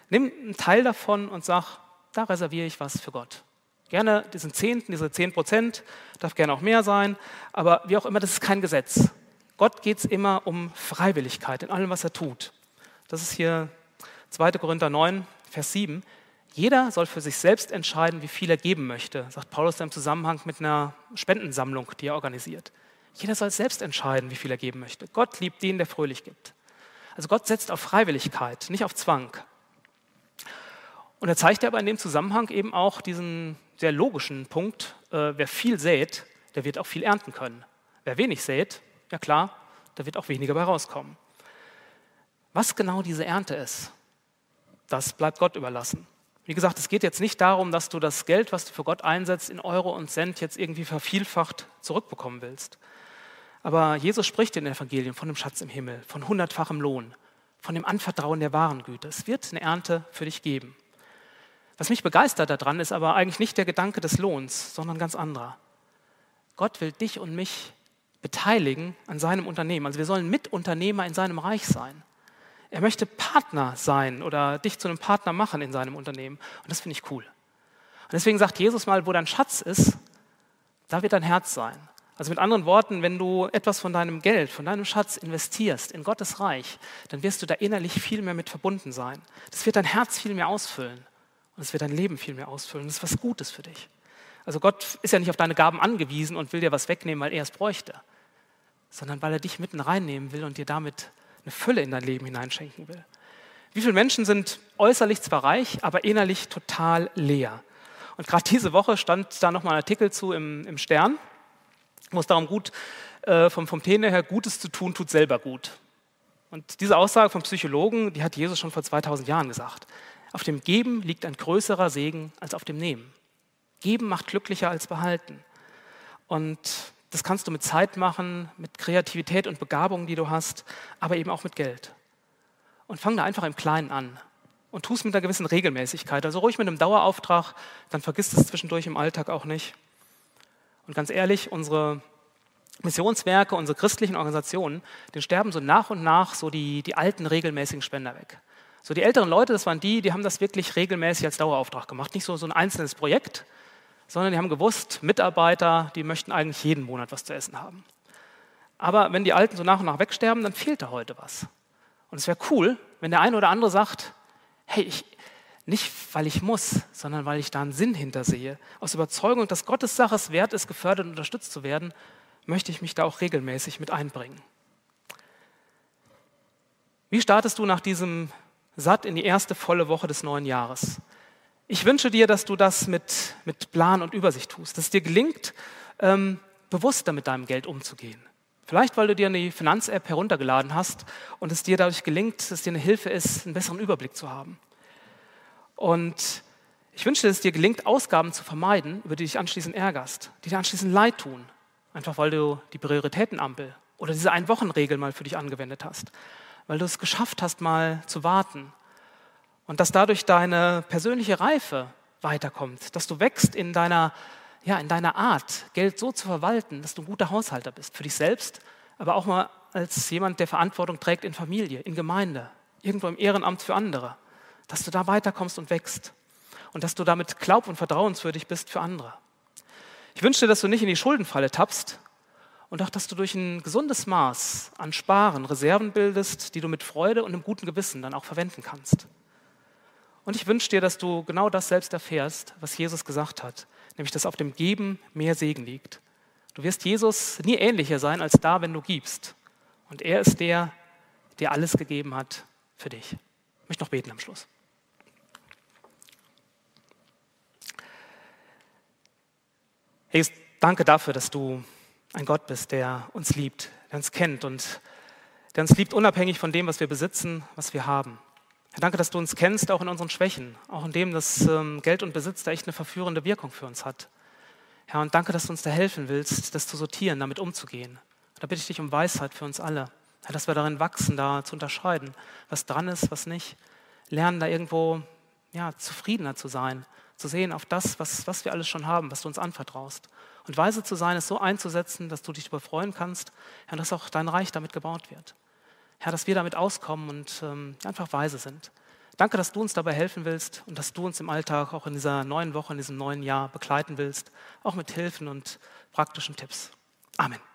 nimm einen Teil davon und sag, da reserviere ich was für Gott. Gerne diesen Zehnten, diese zehn Prozent, darf gerne auch mehr sein, aber wie auch immer, das ist kein Gesetz. Gott geht es immer um Freiwilligkeit in allem, was er tut. Das ist hier 2. Korinther 9, Vers 7. Jeder soll für sich selbst entscheiden, wie viel er geben möchte, sagt Paulus im Zusammenhang mit einer Spendensammlung, die er organisiert. Jeder soll selbst entscheiden, wie viel er geben möchte. Gott liebt den, der fröhlich gibt. Also Gott setzt auf Freiwilligkeit, nicht auf Zwang. Und er zeigt aber in dem Zusammenhang eben auch diesen sehr logischen Punkt, äh, wer viel sät, der wird auch viel ernten können. Wer wenig sät, ja klar, da wird auch weniger bei rauskommen. Was genau diese Ernte ist, das bleibt Gott überlassen. Wie gesagt, es geht jetzt nicht darum, dass du das Geld, was du für Gott einsetzt, in Euro und Cent jetzt irgendwie vervielfacht zurückbekommen willst. Aber Jesus spricht in den Evangelien von dem Schatz im Himmel, von hundertfachem Lohn, von dem Anvertrauen der wahren Güte. Es wird eine Ernte für dich geben. Was mich begeistert daran, ist aber eigentlich nicht der Gedanke des Lohns, sondern ganz anderer. Gott will dich und mich beteiligen an seinem Unternehmen. Also wir sollen Mitunternehmer in seinem Reich sein. Er möchte Partner sein oder dich zu einem Partner machen in seinem Unternehmen. Und das finde ich cool. Und deswegen sagt Jesus mal, wo dein Schatz ist, da wird dein Herz sein. Also mit anderen Worten, wenn du etwas von deinem Geld, von deinem Schatz investierst in Gottes Reich, dann wirst du da innerlich viel mehr mit verbunden sein. Das wird dein Herz viel mehr ausfüllen. Und es wird dein Leben viel mehr ausfüllen. Das ist was Gutes für dich. Also Gott ist ja nicht auf deine Gaben angewiesen und will dir was wegnehmen, weil er es bräuchte, sondern weil er dich mitten reinnehmen will und dir damit eine Fülle in dein Leben hineinschenken will. Wie viele Menschen sind äußerlich zwar reich, aber innerlich total leer? Und gerade diese Woche stand da nochmal ein Artikel zu im, im Stern, es darum geht, äh, vom, vom Thema her, Gutes zu tun, tut selber gut. Und diese Aussage vom Psychologen, die hat Jesus schon vor 2000 Jahren gesagt. Auf dem Geben liegt ein größerer Segen als auf dem Nehmen. Geben macht glücklicher als behalten. Und das kannst du mit Zeit machen, mit Kreativität und Begabung, die du hast, aber eben auch mit Geld. Und fang da einfach im Kleinen an und tu es mit einer gewissen Regelmäßigkeit. Also ruhig mit einem Dauerauftrag, dann vergisst es zwischendurch im Alltag auch nicht. Und ganz ehrlich, unsere Missionswerke, unsere christlichen Organisationen, den sterben so nach und nach so die, die alten regelmäßigen Spender weg. So die älteren Leute, das waren die, die haben das wirklich regelmäßig als Dauerauftrag gemacht. Nicht so, so ein einzelnes Projekt, sondern die haben gewusst, Mitarbeiter, die möchten eigentlich jeden Monat was zu essen haben. Aber wenn die Alten so nach und nach wegsterben, dann fehlt da heute was. Und es wäre cool, wenn der eine oder andere sagt, hey, ich, nicht weil ich muss, sondern weil ich da einen Sinn hintersehe. Aus Überzeugung, dass Gottes Sache es wert ist, gefördert und unterstützt zu werden, möchte ich mich da auch regelmäßig mit einbringen. Wie startest du nach diesem satt in die erste volle Woche des neuen Jahres. Ich wünsche dir, dass du das mit, mit Plan und Übersicht tust, dass es dir gelingt, ähm, bewusster mit deinem Geld umzugehen. Vielleicht, weil du dir eine Finanz-App heruntergeladen hast und es dir dadurch gelingt, dass es dir eine Hilfe ist, einen besseren Überblick zu haben. Und ich wünsche dass es dir gelingt, Ausgaben zu vermeiden, über die dich anschließend ärgerst, die dir anschließend leid tun, einfach weil du die Prioritätenampel oder diese Ein-Wochen-Regel mal für dich angewendet hast weil du es geschafft hast, mal zu warten. Und dass dadurch deine persönliche Reife weiterkommt, dass du wächst in deiner, ja, in deiner Art, Geld so zu verwalten, dass du ein guter Haushalter bist, für dich selbst, aber auch mal als jemand, der Verantwortung trägt in Familie, in Gemeinde, irgendwo im Ehrenamt für andere, dass du da weiterkommst und wächst und dass du damit glaub- und vertrauenswürdig bist für andere. Ich wünsche dir, dass du nicht in die Schuldenfalle tappst und auch, dass du durch ein gesundes Maß an Sparen Reserven bildest, die du mit Freude und einem guten Gewissen dann auch verwenden kannst. Und ich wünsche dir, dass du genau das selbst erfährst, was Jesus gesagt hat, nämlich dass auf dem Geben mehr Segen liegt. Du wirst Jesus nie ähnlicher sein als da, wenn du gibst. Und er ist der, der alles gegeben hat für dich. Ich möchte noch beten am Schluss. Jesus, danke dafür, dass du ein Gott bist, der uns liebt, der uns kennt und der uns liebt unabhängig von dem, was wir besitzen, was wir haben. Herr, danke, dass du uns kennst, auch in unseren Schwächen, auch in dem, dass ähm, Geld und Besitz da echt eine verführende Wirkung für uns hat. Herr, und danke, dass du uns da helfen willst, das zu sortieren, damit umzugehen. Da bitte ich dich um Weisheit für uns alle. Ja, dass wir darin wachsen, da zu unterscheiden, was dran ist, was nicht. Lernen, da irgendwo ja, zufriedener zu sein, zu sehen auf das, was, was wir alles schon haben, was du uns anvertraust. Und weise zu sein, es so einzusetzen, dass du dich darüber freuen kannst, ja, dass auch dein Reich damit gebaut wird. Herr, dass wir damit auskommen und ähm, einfach weise sind. Danke, dass du uns dabei helfen willst und dass du uns im Alltag auch in dieser neuen Woche, in diesem neuen Jahr begleiten willst, auch mit Hilfen und praktischen Tipps. Amen.